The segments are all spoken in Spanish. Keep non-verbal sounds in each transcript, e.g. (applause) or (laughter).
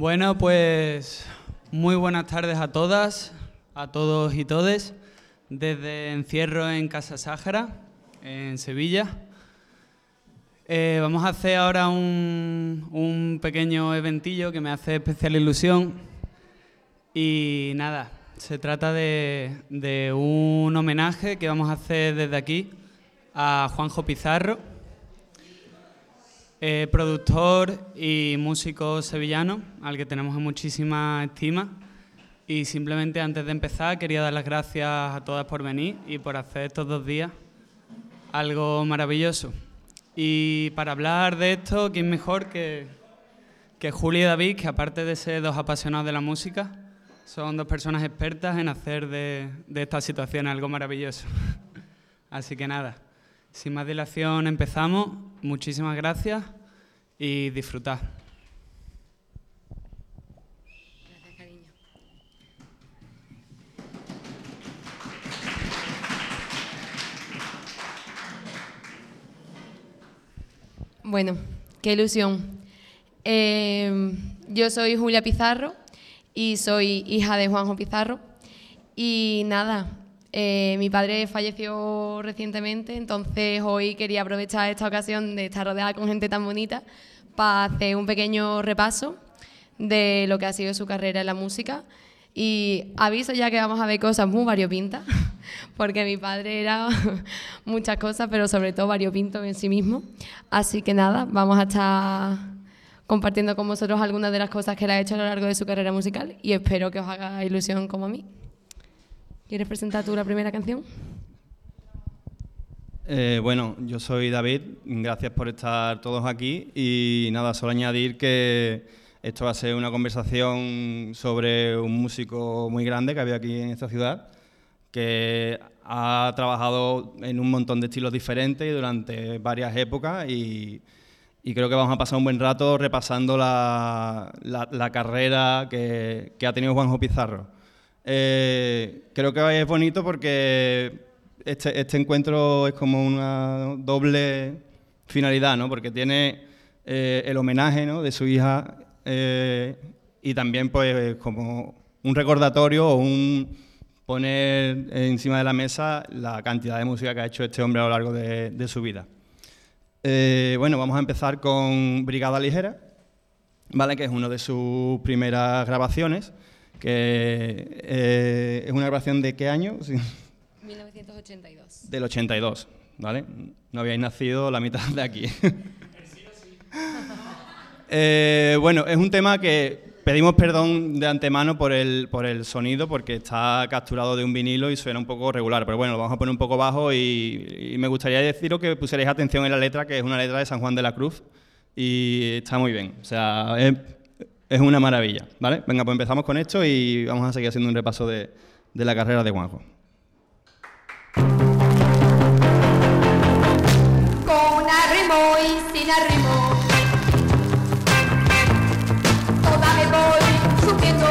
Bueno, pues muy buenas tardes a todas, a todos y todes, desde Encierro en Casa Sáhara, en Sevilla. Eh, vamos a hacer ahora un, un pequeño eventillo que me hace especial ilusión. Y nada, se trata de, de un homenaje que vamos a hacer desde aquí a Juanjo Pizarro, eh, productor y músico sevillano, al que tenemos muchísima estima. Y simplemente antes de empezar quería dar las gracias a todas por venir y por hacer estos dos días algo maravilloso. Y para hablar de esto, ¿quién mejor que, que y David, que aparte de ser dos apasionados de la música, son dos personas expertas en hacer de, de esta situación algo maravilloso. (laughs) Así que nada, sin más dilación empezamos. Muchísimas gracias y disfrutad. Bueno, qué ilusión. Eh, yo soy Julia Pizarro y soy hija de Juanjo Pizarro. Y nada, eh, mi padre falleció recientemente, entonces hoy quería aprovechar esta ocasión de estar rodeada con gente tan bonita para hacer un pequeño repaso de lo que ha sido su carrera en la música. Y aviso ya que vamos a ver cosas muy variopintas, (laughs) porque mi padre era (laughs) muchas cosas, pero sobre todo variopinto en sí mismo. Así que nada, vamos a estar compartiendo con vosotros algunas de las cosas que él ha hecho a lo largo de su carrera musical y espero que os haga ilusión como a mí. ¿Quieres presentar tú la primera canción? Eh, bueno, yo soy David, gracias por estar todos aquí y nada, solo añadir que esto va a ser una conversación sobre un músico muy grande que había aquí en esta ciudad, que ha trabajado en un montón de estilos diferentes y durante varias épocas y, creo que vamos a pasar un buen rato repasando la carrera que, que ha tenido Juanjo Pizarro. Eh, creo que es bonito porque este, este encuentro es como una doble finalidad, ¿no? Porque tiene eh, el homenaje ¿no? de su hija eh, y también pues como un recordatorio o un poner encima de la mesa la cantidad de música que ha hecho este hombre a lo largo de, su vida. Bueno, vamos a empezar con Brigada Ligera, ¿vale? que es una de sus primeras grabaciones, que eh, es una grabación de qué año? Sí. 1982. Del 82, ¿vale? No habíais nacido la mitad de aquí. (laughs) Eh, bueno, es un tema que pedimos perdón de antemano por el, por el sonido, porque está capturado de un vinilo y suena un poco regular, pero bueno, lo vamos a poner un poco bajo y, y me gustaría deciros que pusierais atención en la letra, que es una letra de San Juan de la Cruz y está muy bien, o sea, es, es una maravilla, ¿vale? Venga, pues empezamos con esto y vamos a seguir haciendo un repaso de, de la carrera de Juanjo. Con arrimo y sin arrimo. Toda me voy subiendo.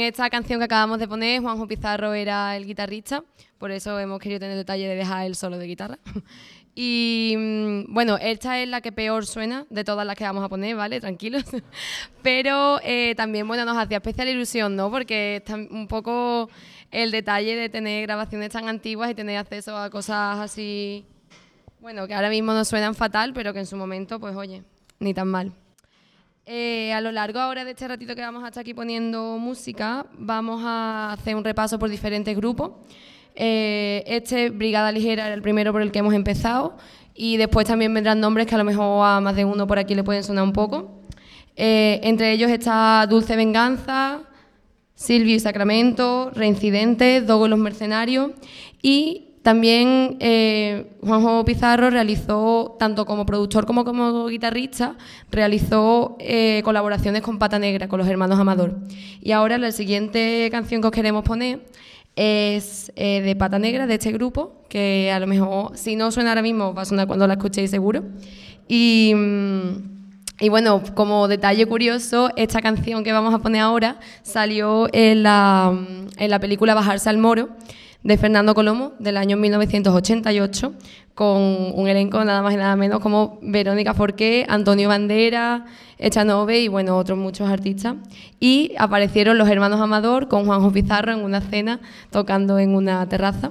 En esta canción que acabamos de poner, Juanjo Pizarro era el guitarrista, por eso hemos querido tener detalle de dejar el solo de guitarra. (laughs) Y mm, bueno, esta es la que peor suena de todas las que vamos a poner, ¿vale? Tranquilos. (laughs) Pero eh, también, bueno, nos hacía especial ilusión, ¿no? Porque está un poco el detalle de tener grabaciones tan antiguas y tener acceso a cosas así, bueno, que ahora mismo nos suenan fatal, pero que en su momento, pues oye, ni tan mal. Eh, a lo largo ahora de este ratito que vamos a estar aquí poniendo música, vamos a hacer un repaso por diferentes grupos. Eh, este, Brigada Ligera, era el primero por el que hemos empezado. Y después también vendrán nombres que a lo mejor a más de uno por aquí le pueden sonar un poco. Eh, entre ellos está Dulce Venganza, Silvio y Sacramento, Reincidentes, Dogo y los Mercenarios. Y también eh, Juanjo Pizarro realizó, tanto como productor como como guitarrista, realizó eh, colaboraciones con Pata Negra, con los hermanos Amador. Y ahora la siguiente canción que os queremos poner es eh, de Pata Negra, de este grupo, que a lo mejor, si no suena ahora mismo, va a sonar cuando la escuchéis seguro. Y, mm, y bueno, como detalle curioso, esta canción que vamos a poner ahora salió en la, en la película Bajarse al Moro de Fernando Colomo del año 1988 con un elenco nada más y nada menos como Verónica Forqué, Antonio Bandera, Echanove y bueno, otros muchos artistas. Y aparecieron los hermanos Amador con Juanjo Pizarro en una cena tocando en una terraza.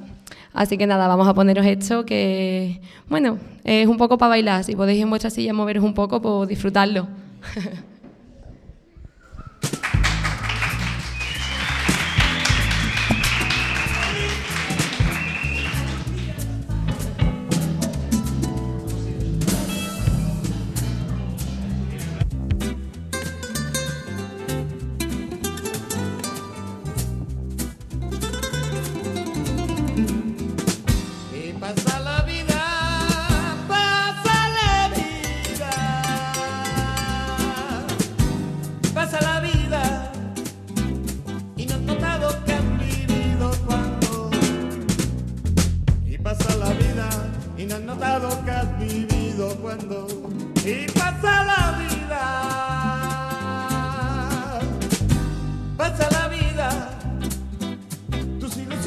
Así que nada, vamos a poneros esto que, bueno, es un poco para bailar. Si podéis en vuestra silla moveros un poco, pues disfrutarlo. (laughs)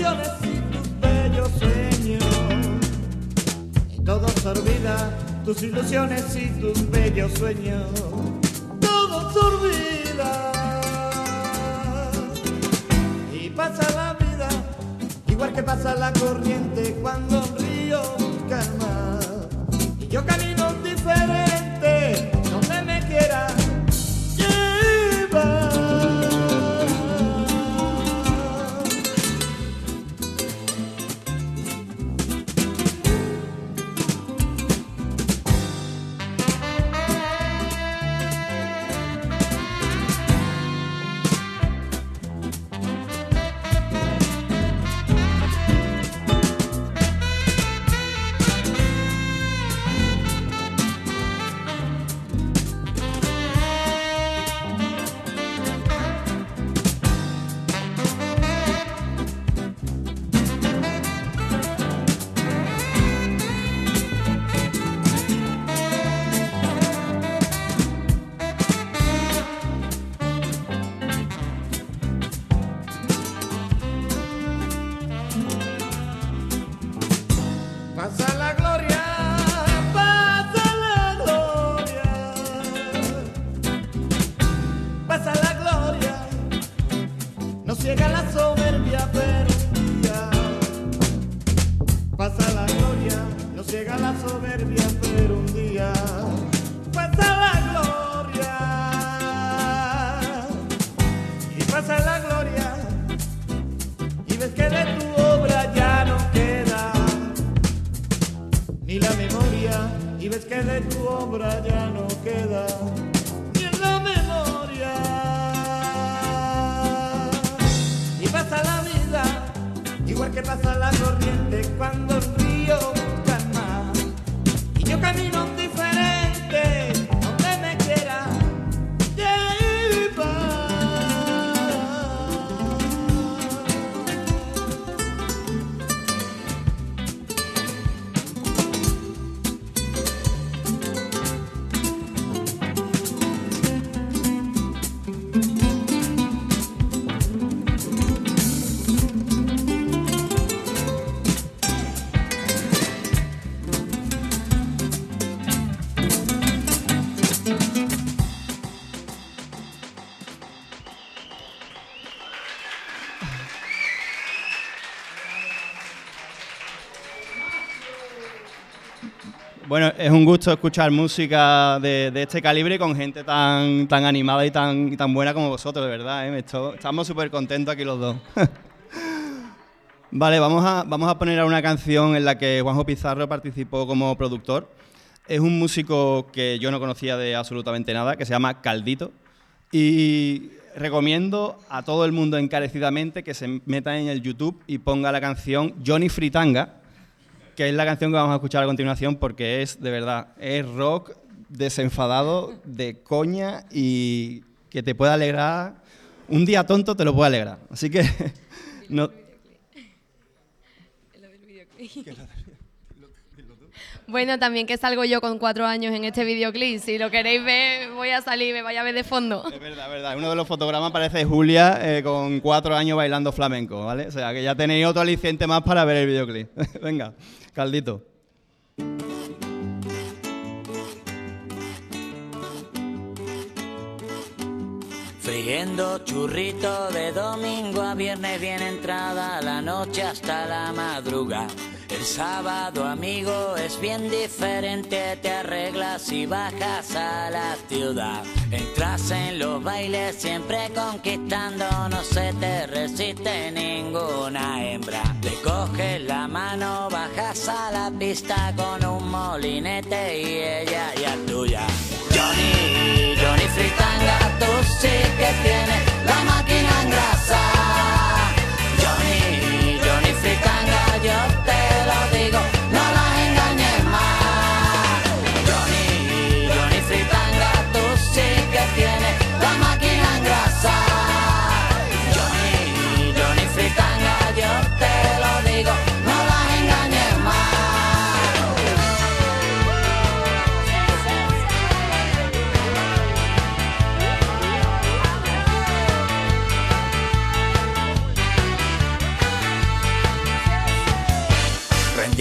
ilusiones y tus bellos sueños. Y todo se olvida, tus ilusiones y tus bellos sueños. Todo se olvida. Y pasa la vida, igual que pasa la corriente cuando un río calma. Y yo camino diferente, ni la memoria y ves que de tu obra ya no queda ni en la memoria. Y pasa la vida igual que pasa la corriente cuando un gusto escuchar música de, este calibre con gente tan, tan animada y tan, tan buena como vosotros, de verdad. ¿eh? Estamos súper contentos aquí los dos. (laughs) vale, vamos a, vamos a poner a una canción en la que Juanjo Pizarro participó como productor. Es un músico que yo no conocía de absolutamente nada, que se llama Caldito. Y recomiendo a todo el mundo encarecidamente que se meta en el YouTube y ponga la canción Johnny Fritanga, que es la canción que vamos a escuchar a continuación porque es, de verdad, es rock desenfadado, de coña y que te puede alegrar. Un día tonto te lo puede alegrar. Así que (laughs) no, Bueno, también que salgo yo con cuatro años en este videoclip. Si lo queréis ver, voy a salir, me vaya a ver de fondo. Es verdad, es verdad. Uno de los fotogramas parece Julia eh, con cuatro años bailando flamenco, ¿vale? O sea, que ya tenéis otro aliciente más para ver el videoclip. (laughs) Venga, caldito. Friendo churrito de domingo a viernes bien entrada la noche hasta la madruga. El sábado, amigo, es bien diferente, te arreglas y bajas a la ciudad. Entras en los bailes siempre conquistando, no se te resiste ninguna hembra. Le coges la mano, bajas a la pista con un molinete y ella ya tuya. Johnny, Johnny Fritanga, tú sí que tienes la máquina en grasa. Johnny, Johnny Fritanga, yo te lo digo, no las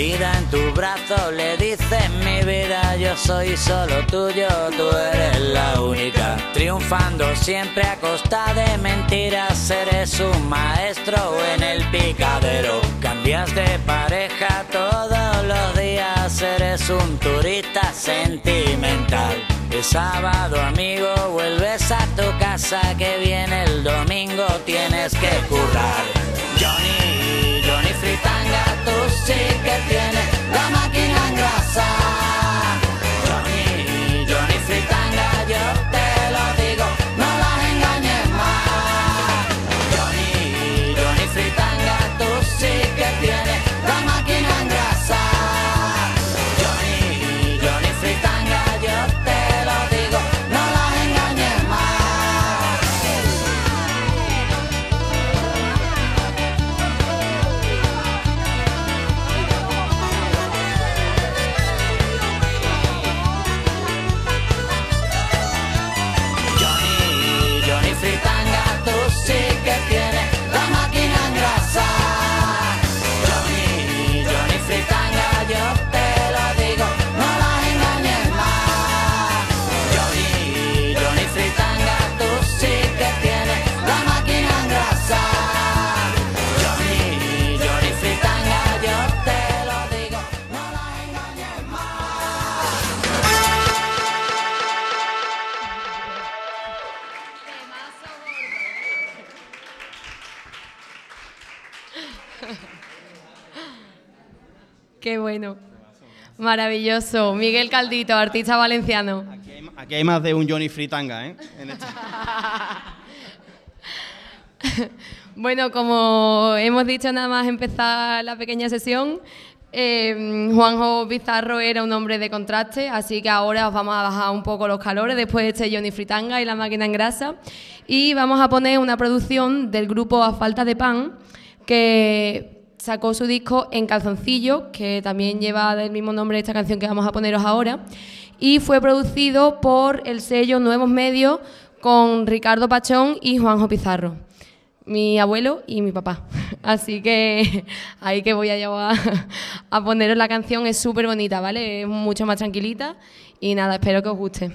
En tu brazo le dices mi vida, yo soy solo tuyo, tú eres la única. Triunfando siempre a costa de mentiras, eres un maestro en el picadero. Cambias de pareja todos los días, eres un turista sentimental. El sábado, amigo, vuelves a tu casa que viene el domingo, tienes que currar. Johnny, sí que tienes la máquina en Qué bueno. Maravilloso. Miguel Caldito, artista valenciano. Aquí hay, aquí hay más de un Johnny Fritanga, ¿eh? En este- (laughs) Bueno, como hemos dicho nada más empezar la pequeña sesión, eh, Juanjo Pizarro era un hombre de contraste, así que ahora os vamos a bajar un poco los calores después de este Johnny Fritanga y la máquina en grasa. Y vamos a poner una producción del grupo A Falta de Pan, que sacó su disco En Calzoncillo, que también lleva el mismo nombre esta canción que vamos a poneros ahora, y fue producido por el sello Nuevos Medios con Ricardo Pachón y Juanjo Pizarro mi abuelo y mi papá. (laughs) Así que (laughs) ahí que voy a llevar a poneros la canción, es súper bonita, ¿vale? Es mucho más tranquilita y nada, espero que os guste.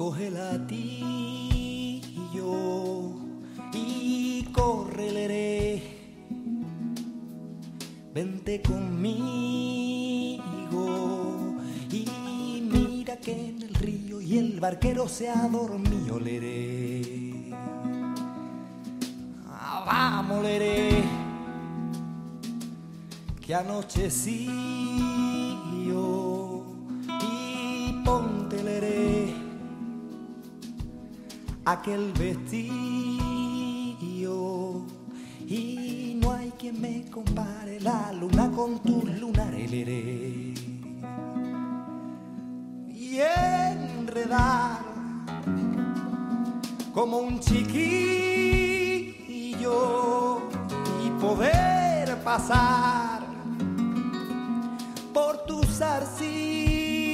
Coge el latillo y corre leré, vente conmigo y mira que en el río y el barquero se ha dormido leré. Ah, vamos leré que anocheció y ponte leré aquel vestido y no hay quien me compare la luna con tus lunares y enredar como un chiquillo y poder pasar por tu zarcillo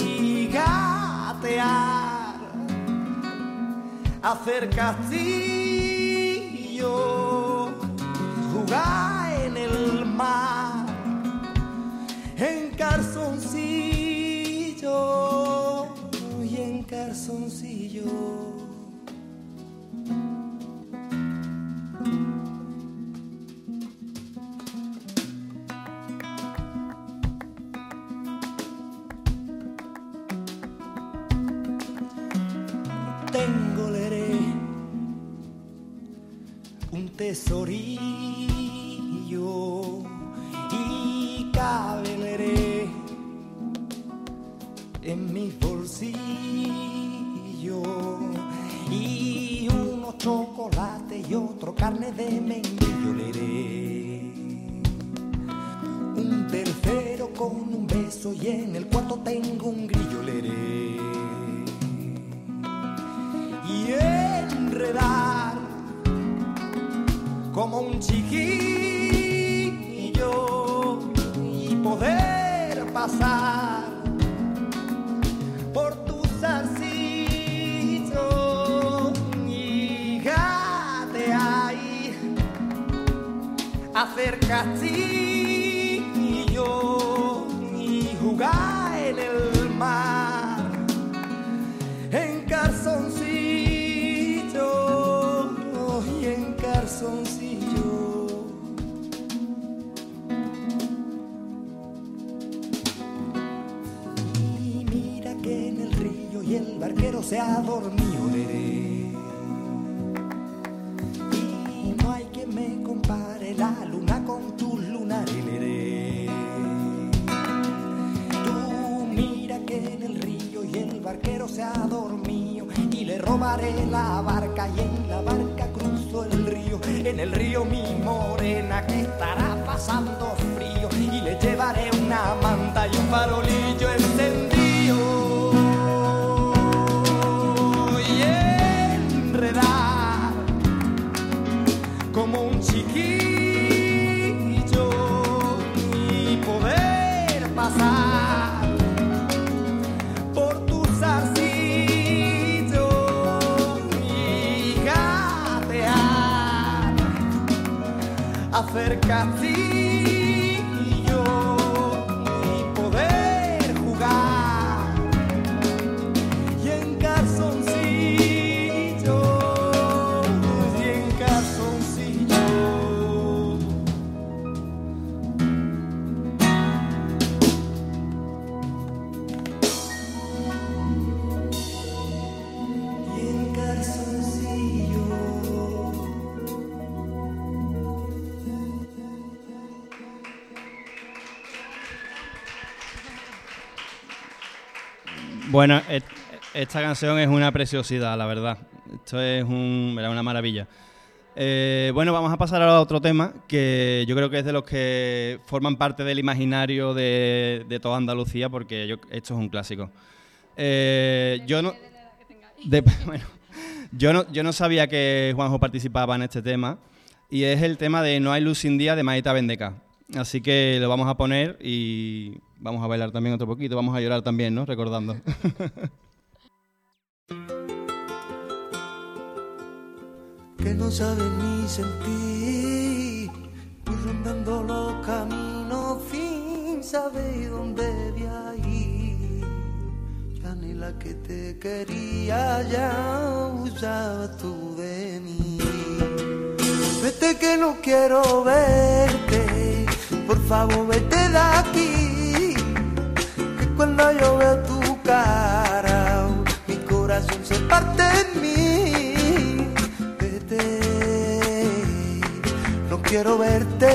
y gatear, hacer castillo, la barca hacer castillo esta canción es una preciosidad, la verdad. Esto es un, una maravilla. Eh, bueno, vamos a pasar a otro tema que yo creo que es de los que forman parte del imaginario de, de toda Andalucía, porque yo- esto es un clásico. Eh, yo no, de- (laughs) bueno, yo no, yo no sabía que Juanjo participaba en este tema y es el tema de No hay luz sin día de Maita Bendeca. Así que lo vamos a poner y vamos a bailar también otro poquito, vamos a llorar también, ¿no? Recordando. (laughs) que no saben ni sentir, pues rondando los caminos sin sabes dónde voy a ir. Ya ni la que te quería ya usabas tú de mí. Vete que no quiero verte, por favor vete de aquí. Que cuando yo veo tu cara, mi corazón se parte en mí. Quiero verte,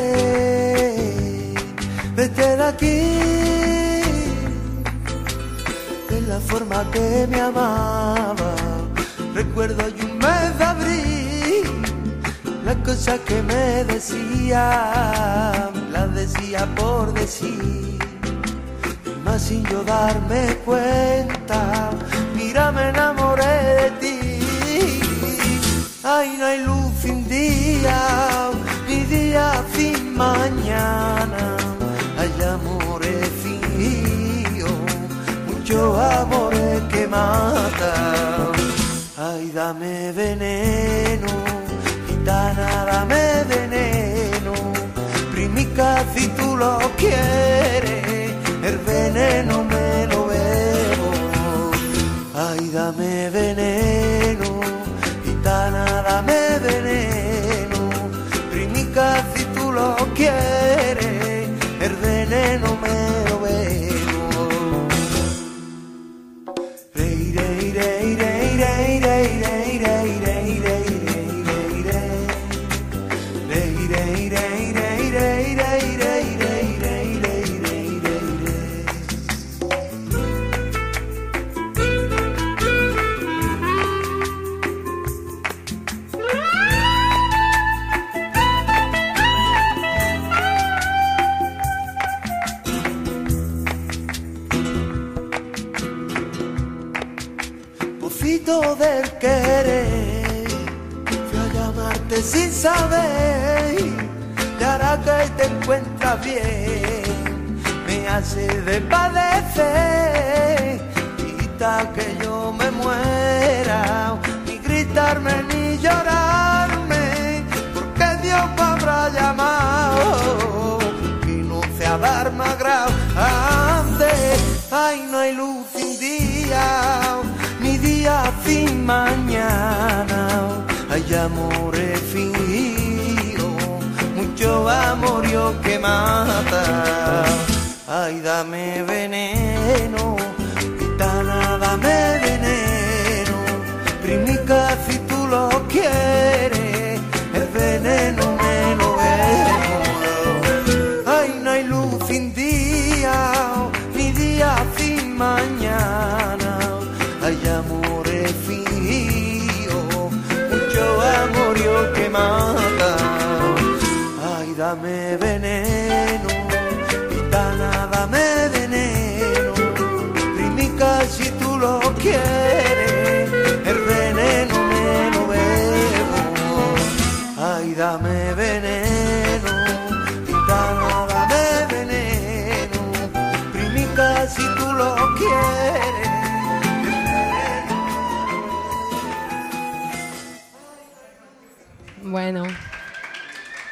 vete de aquí. De la forma que me amaba, recuerdo hay un mes de abril. Las cosas que me decía, las decía por decir. Más sin yo darme cuenta, mira, me enamoré de ti. Ay, no hay luz sin día, día sin mañana. Hay amores fríos, muchos amores que matan. Ay, dame veneno, gitana, dame veneno. Primica, si tú lo quieres, el veneno me lo bebo. Ay, dame veneno, Yeah.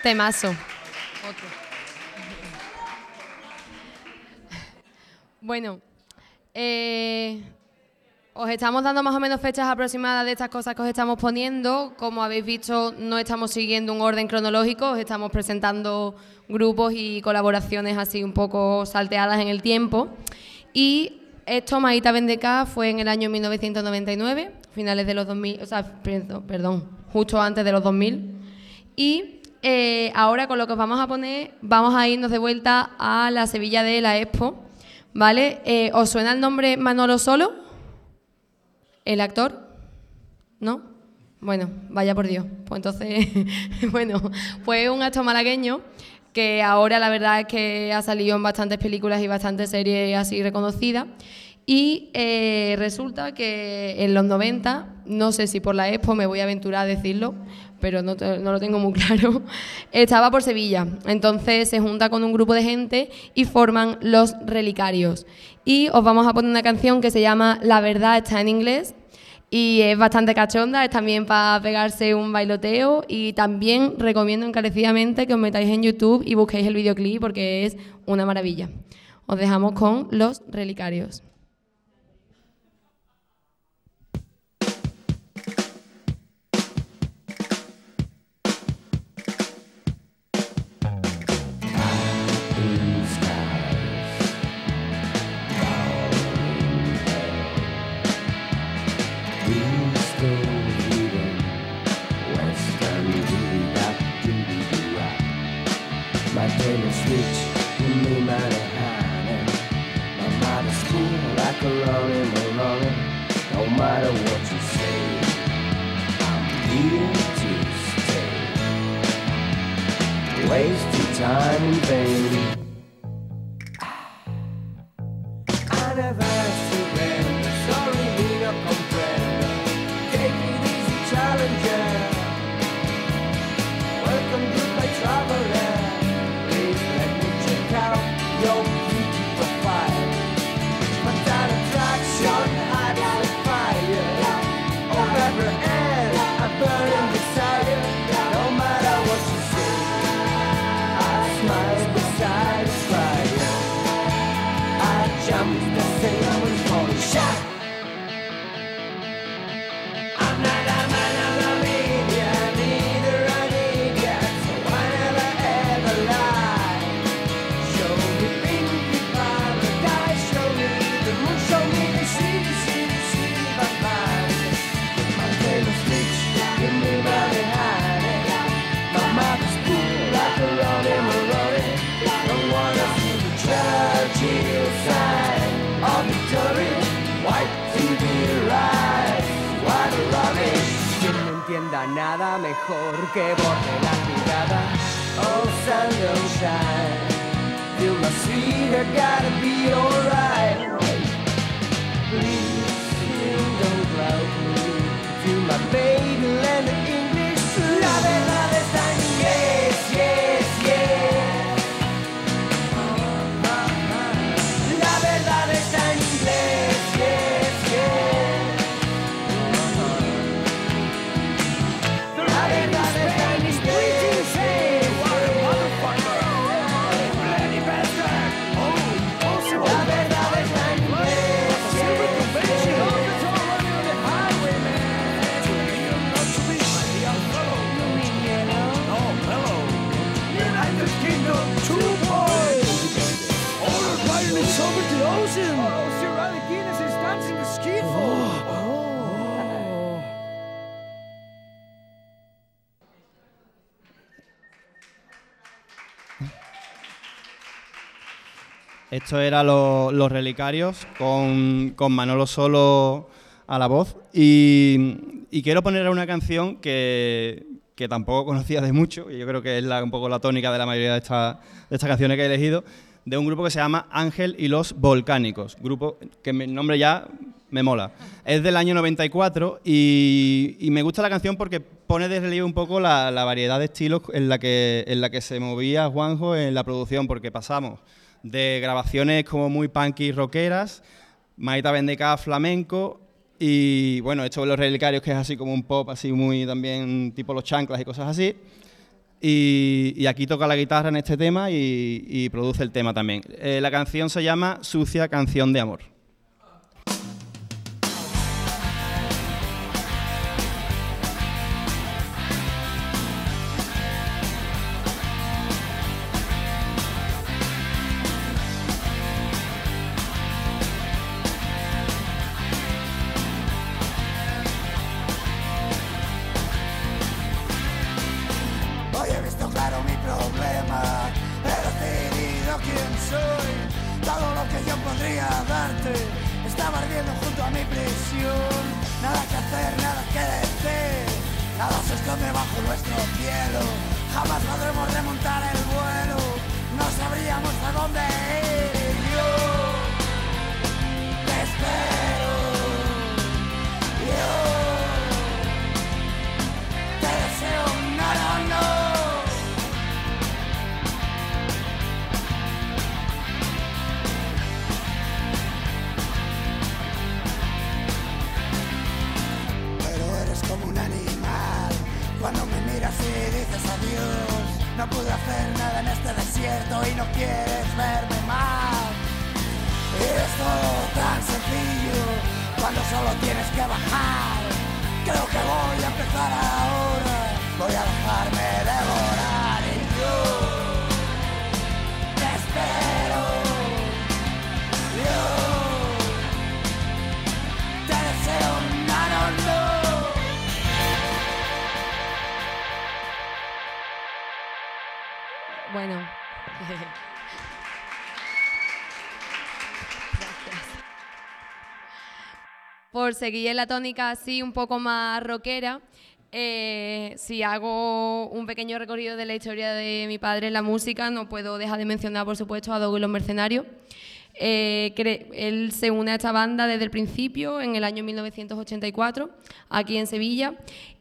Temazo. Bueno, eh, os estamos dando más o menos fechas aproximadas de estas cosas que os estamos poniendo. Como habéis visto, no estamos siguiendo un orden cronológico, os estamos presentando grupos y colaboraciones así un poco salteadas en el tiempo. Y esto, Maíta Vendeca, fue en el año 1999, finales de los 2000, o sea, perdón, justo antes de los 2000. Y eh, ahora con lo que os vamos a poner, vamos a irnos de vuelta a la Sevilla de la Expo, ¿vale? Eh, ¿Os suena el nombre Manolo Solo? ¿El actor? ¿No? Bueno, vaya por Dios. Pues entonces, (laughs) bueno, fue un actor malagueño que ahora la verdad es que ha salido en bastantes películas y bastantes series así reconocidas. Y eh, resulta que en los 90, no sé si por la Expo me voy a aventurar a decirlo, pero no, lo tengo muy (laughs) claro, estaba por Sevilla. Entonces se junta con un grupo de gente y forman Los Relicarios. Y os vamos a poner una canción que se llama La verdad está en inglés y es bastante cachonda, es también para pegarse un bailoteo y también recomiendo encarecidamente que os metáis en YouTube y busquéis el videoclip porque es una maravilla. Os dejamos con los relicarios. Entienda nada mejor que borde la mirada. Oh, sun don't shine. Feel my sweet, I gotta be alright. Please, don't doubt me. Feel my Esto era lo- Los Relicarios con, con Manolo Solo a la voz. Y, quiero poner una canción que, que tampoco conocía de mucho, y yo creo que es la- un poco la tónica de la mayoría de, esta- de estas canciones que he elegido, de un grupo que se llama Ángel y los Volcánicos. Grupo que el nombre ya me mola. Es del año 94 y, y me gusta la canción porque pone de relieve un poco la, la variedad de estilos en la, que, en la que se movía Juanjo en la producción, porque pasamos de grabaciones como muy punky rockeras, Maita Vendeca flamenco y bueno, esto de los relicarios que es así como un pop así muy también tipo los chanclas y cosas así. Y, aquí toca la guitarra en este tema y, y produce el tema también. Eh, la canción se llama Sucia Canción de Amor. Bueno. (laughs) Por seguir en la tónica así un poco más rockera, eh, si hago un pequeño recorrido de la historia de mi padre en la música, no puedo dejar de mencionar, por supuesto, a Dogo y los Mercenarios. Eh, él se une a esta banda desde el principio, en el año 1984, aquí en Sevilla.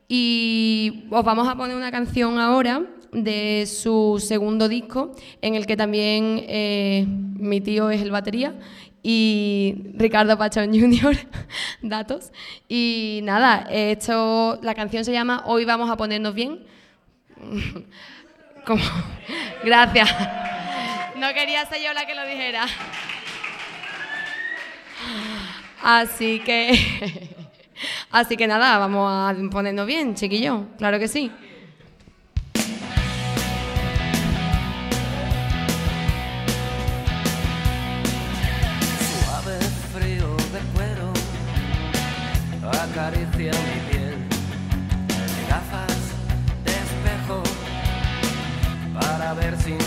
Y os vamos a poner una canción ahora de su segundo disco, en el que también eh, mi tío es el batería y Ricardo Pachón Jr. (laughs) datos. Y nada, esto, la canción se llama Hoy vamos a ponernos bien. (laughs) Como- Gracias. No quería ser yo la que lo dijera. Así que, (laughs) así que nada, vamos a ponernos bien, chiquillo. Claro que sí. Para ver sin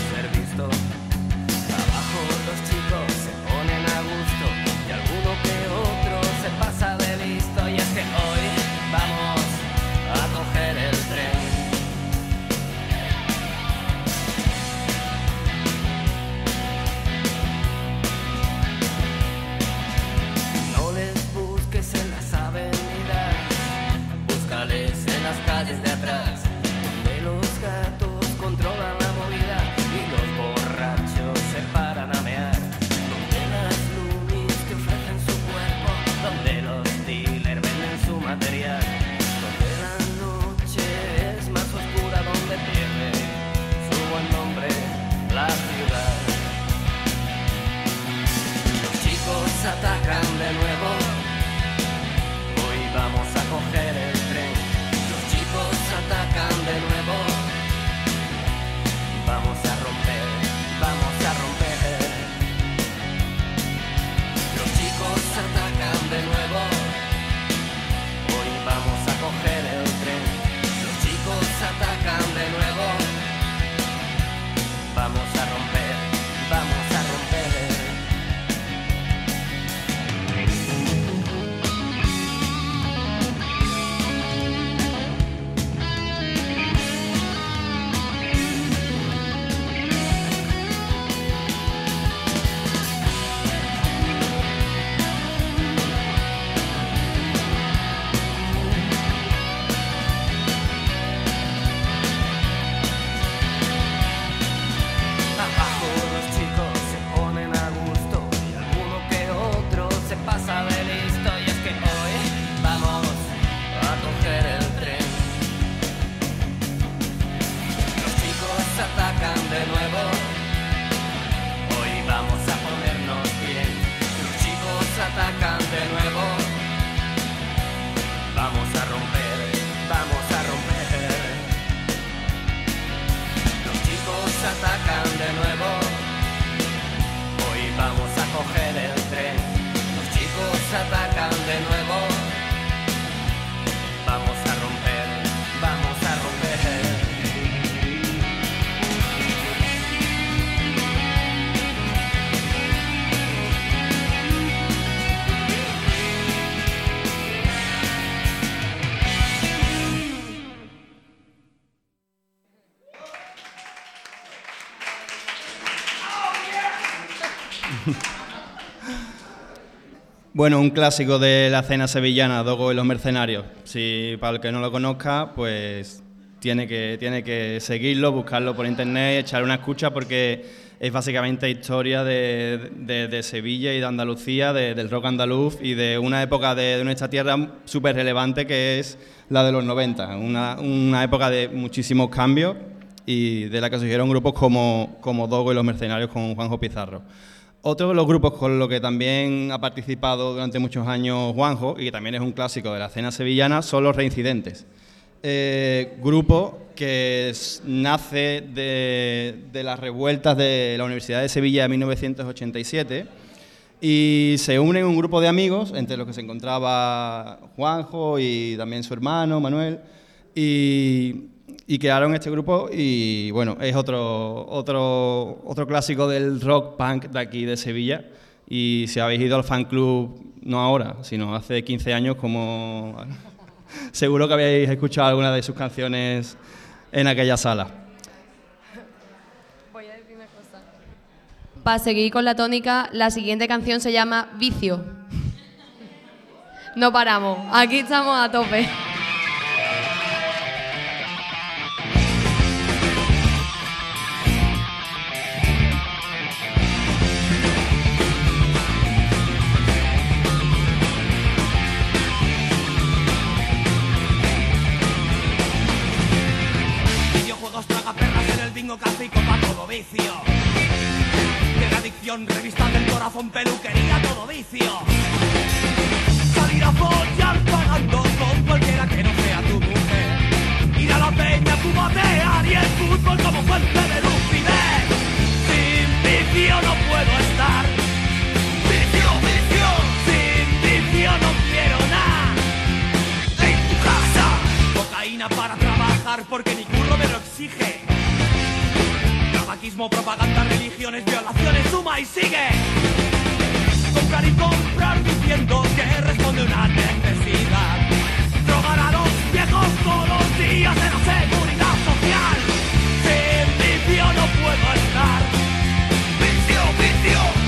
Bueno, un clásico de la cena sevillana, Dogo y los mercenarios. Si para el que no lo conozca, pues tiene que, tiene que seguirlo, buscarlo por internet, echar una escucha porque es básicamente historia de, de- Sevilla y de Andalucía, de- del rock andaluz y de una época de, de nuestra tierra súper relevante que es la de los 90, una, una época de muchísimos cambios y de la que surgieron grupos como, como Dogo y los mercenarios con Juanjo Pizarro. Otro de los grupos con los que también ha participado durante muchos años Juanjo, y que también es un clásico de la escena sevillana, son los Reincidentes. Eh, grupo que es- nace de, de las revueltas de la Universidad de Sevilla de 1987 y se unen un grupo de amigos, entre los que se encontraba Juanjo y también su hermano Manuel, y, y crearon este grupo y bueno, es otro, otro, otro clásico del rock punk de aquí de Sevilla. Y si habéis ido al fan club, no ahora, sino hace 15 años, como (laughs) seguro que habéis escuchado alguna de sus canciones en aquella sala. Para seguir con la tónica, la siguiente canción se llama Vicio. No paramos, aquí estamos a tope. Cacico pa' todo vicio. La adicción, revistas del corazón, peluquería, todo vicio. Salir a follar pagando con cualquiera que no sea tu mujer. Ir a la peña, cubatear y el fútbol como fuente de lucidez. Sin vicio no puedo estar. Vicio, vicio. Sin vicio no quiero nada. En tu casa. Cocaína para trabajar porque mi curro me lo exige. Propaganda, religiones, violaciones, suma y sigue. Comprar y comprar diciendo que responde una necesidad. Drogar a los viejos todos los días en la seguridad social. Sin vicio no puedo estar. Vicio, vicio.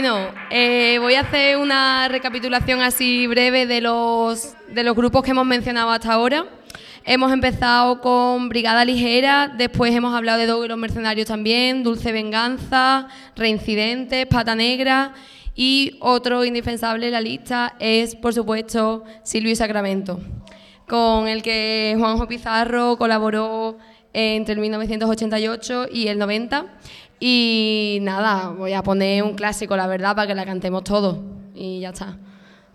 Bueno, eh, voy a hacer una recapitulación así breve de los, de los grupos que hemos mencionado hasta ahora. Hemos empezado con Brigada Ligera, después hemos hablado de Dogo y los Mercenarios también, Dulce Venganza, Reincidentes, Pata Negra y otro indispensable en la lista es, por supuesto, Silvio Sacramento, con el que Juanjo Pizarro colaboró entre el 1988 y el 90. Y nada, voy a poner un clásico, la verdad, para que la cantemos todos. Y ya está.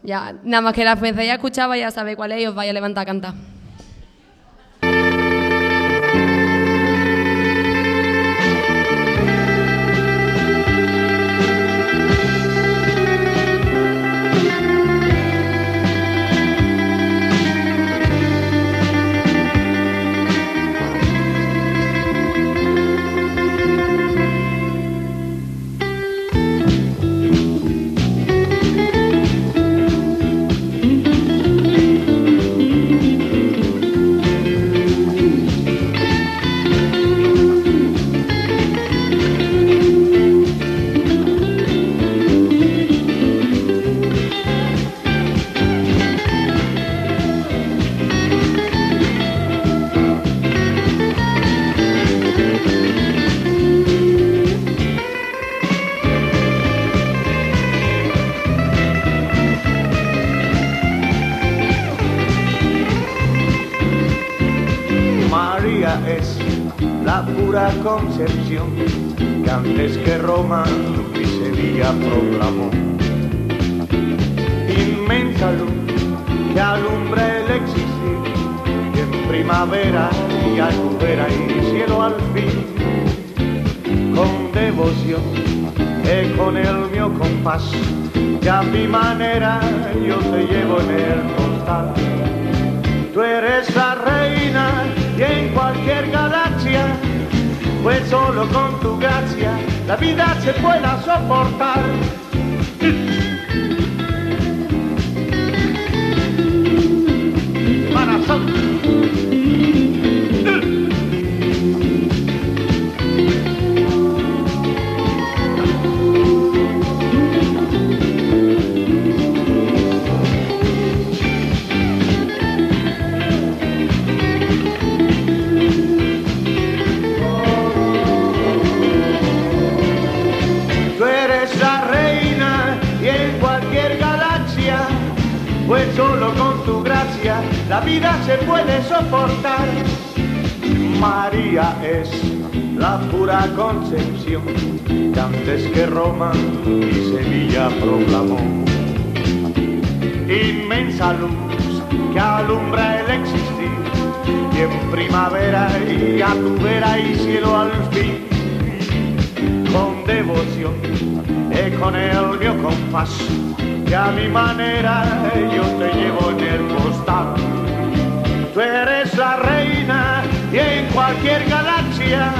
Ya, nada más que la empecéis a escuchar, ya sabéis cuál es y os vais a levantar a cantar. Pura concepción que antes que Roma y Sevilla proclamó. Inmensa luz que alumbra el existir y en primavera y a tu vera y cielo al fin con devoción y con el mío compás que a mi manera yo te llevo en el costal tú eres la reina y en cualquier galaxia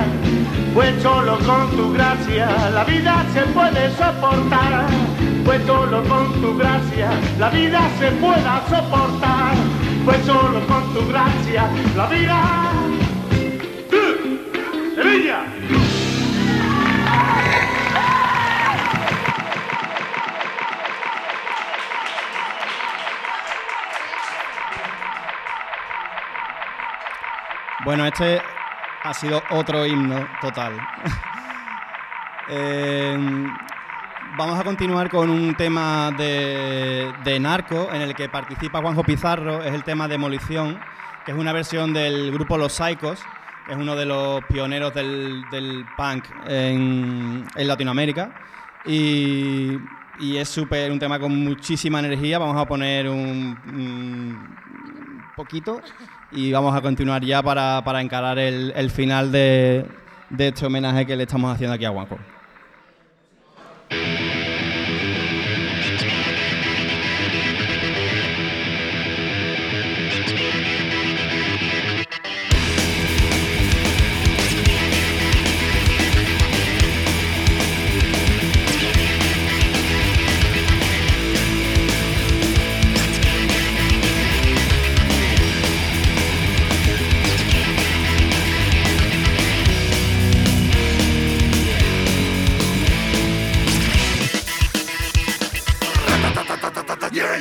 pues solo con tu gracia la vida se puede soportar. Pues solo con tu gracia la vida se pueda soportar. Pues solo con tu gracia la vida. Sevilla Bueno, este ha sido otro himno total. (laughs) Eh, vamos a continuar con un tema de, de Narco en el que participa Juanjo Pizarro, es el tema Demolición, que es una versión del grupo Los Psychos, que es uno de los pioneros del, del punk en, en Latinoamérica. Y, y es súper un tema con muchísima energía. Vamos a poner un, un poquito y vamos a continuar ya para, para encarar el, el final de, de este homenaje que le estamos haciendo aquí a Juanjo.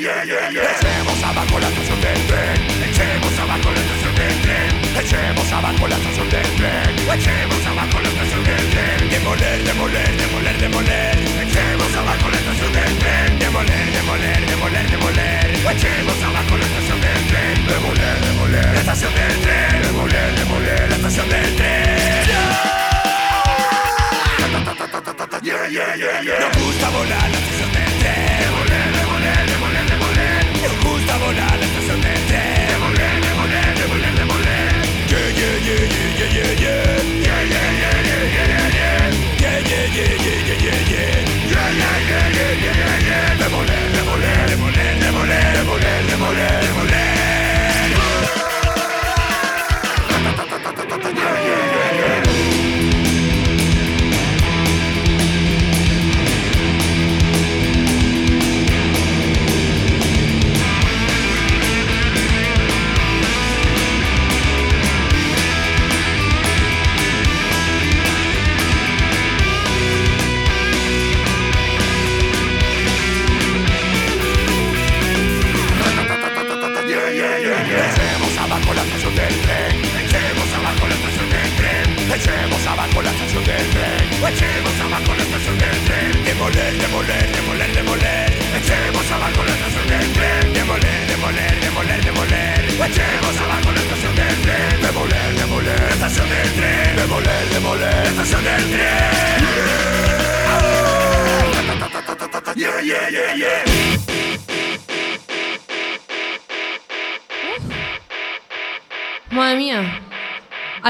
Echemos abajo la estación del tren, echemos abajo la estación del tren, echemos abajo la estación del tren, echemos abajo la estación del tren, demoler, demoler, demoler, demoler, echemos abajo la estación del tren, demoler, demoler, demoler, demoler, echemos abajo la estación del tren, demoler, demoler, la estación del tren, demoler, demoler, la estación del tren. Yeah, yeah, yeah, yeah. Nos gusta volar Yeah,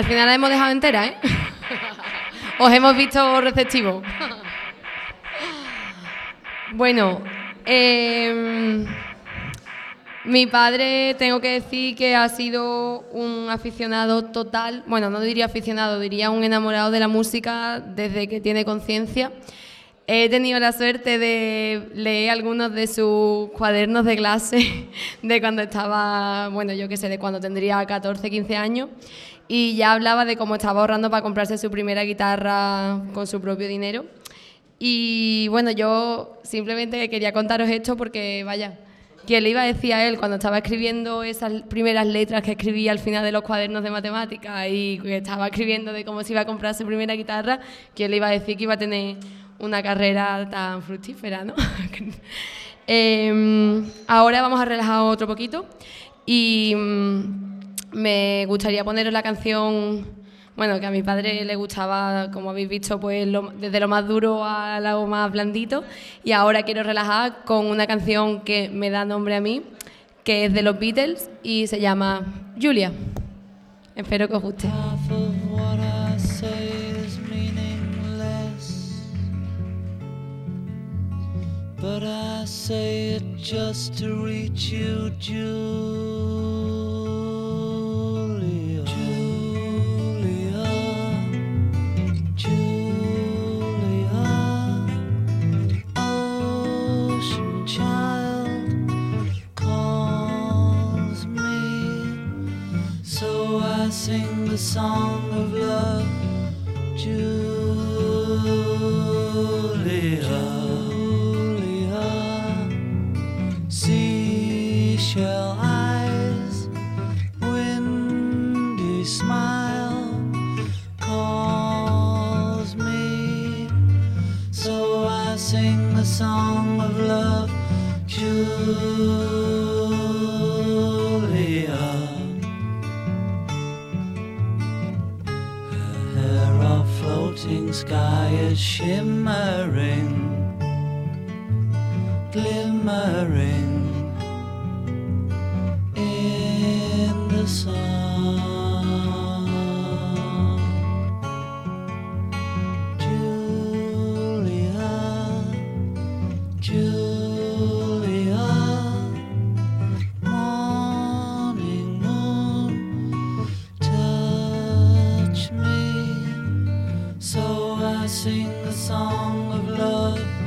Al final la hemos dejado entera, ¿eh? (laughs) Os hemos visto receptivos. bueno, em, mi padre, tengo que decir que ha sido un aficionado total, bueno, no diría aficionado, diría un enamorado de la música desde que tiene conciencia. He tenido la suerte de leer algunos de sus cuadernos de clase (laughs) de cuando estaba, bueno, yo qué sé, de cuando tendría 14, 15 años. Y ya hablaba de cómo estaba ahorrando para comprarse su primera guitarra con su propio dinero. Y bueno, yo simplemente quería contaros esto porque, vaya, que le iba a decir a él cuando estaba escribiendo esas primeras letras que escribía al final de los cuadernos de matemáticas y estaba escribiendo de cómo se iba a comprar su primera guitarra, que le iba a decir que iba a tener una carrera tan fructífera, ¿no? (laughs) Em, ahora vamos a relajar otro poquito y mm, me gustaría poneros la canción, bueno, que a mi padre le gustaba, como habéis visto, pues desde lo más duro a lo más blandito. Y ahora quiero relajar con una canción que me da nombre a mí, que es de los Beatles y se llama Julia. Espero que os guste. Sing the song of love, Julia. Shimmering, glimmering I sing the song of love,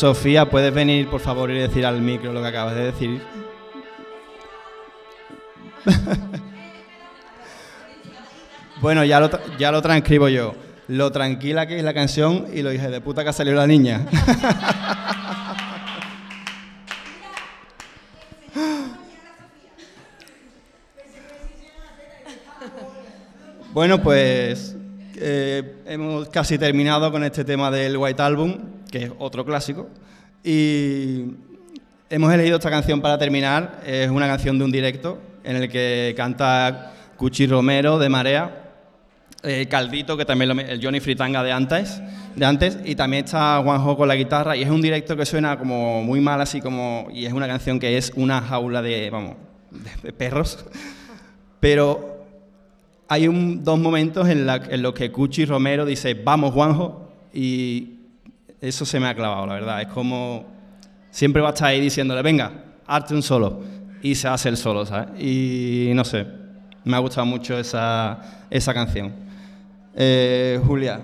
Sofía, ¿puedes venir por favor y decir al micro lo que acabas de decir? (laughs) bueno, ya lo, ya lo transcribo yo. Lo tranquila que es la canción y lo dije de puta que ha salido la niña. (laughs) Bueno, pues eh, hemos casi terminado con este tema del White Album, que es otro clásico. Y hemos elegido esta canción para terminar. Es una canción de un directo en el que canta Cuchi Romero de Marea, eh, Caldito, que también lo- el Johnny Fritanga de antes, de antes, y también está Juanjo con la guitarra. Y es un directo que suena como muy mal, así como. Y es una canción que es una jaula de, vamos, de- de perros. Pero hay un- dos momentos en, la- en los que Cuchi Romero dice, vamos Juanjo, y eso se me ha clavado, la verdad. Es como, siempre va a estar ahí diciéndole, venga, hazte un solo, y se hace el solo, ¿sabes? Y no sé, me ha gustado mucho esa, esa canción. Eh, Julia,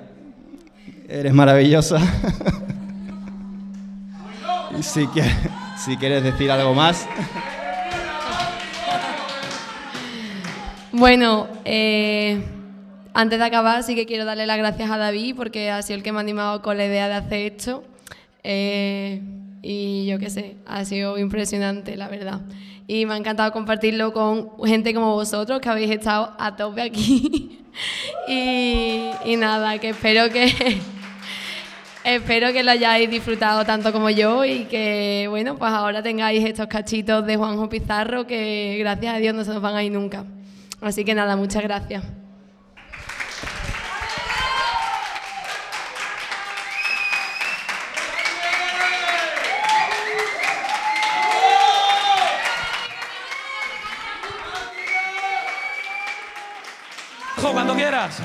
eres maravillosa. (laughs) Si si quieres decir algo más. Bueno, eh, antes de acabar sí que quiero darle las gracias a David porque ha sido el que me ha animado con la idea de hacer esto. Eh, y yo qué sé, ha sido impresionante, la verdad. Y me ha encantado compartirlo con gente como vosotros que habéis estado a tope aquí. (laughs) y, y nada, que espero que, (laughs) Espero que lo hayáis disfrutado tanto como yo y que, bueno, pues ahora tengáis estos cachitos de Juanjo Pizarro que gracias a Dios no se nos van a ir nunca. Así que nada, muchas gracias. Cuando quieras.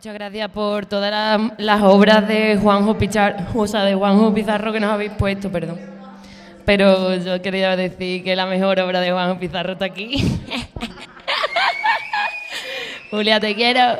Muchas gracias por todas las, las obras de Juanjo Pichar, o sea, de Juanjo Pizarro que nos habéis puesto, perdón. Pero yo quería decir que la mejor obra de Juanjo Pizarro está aquí. (laughs) Julia, te quiero.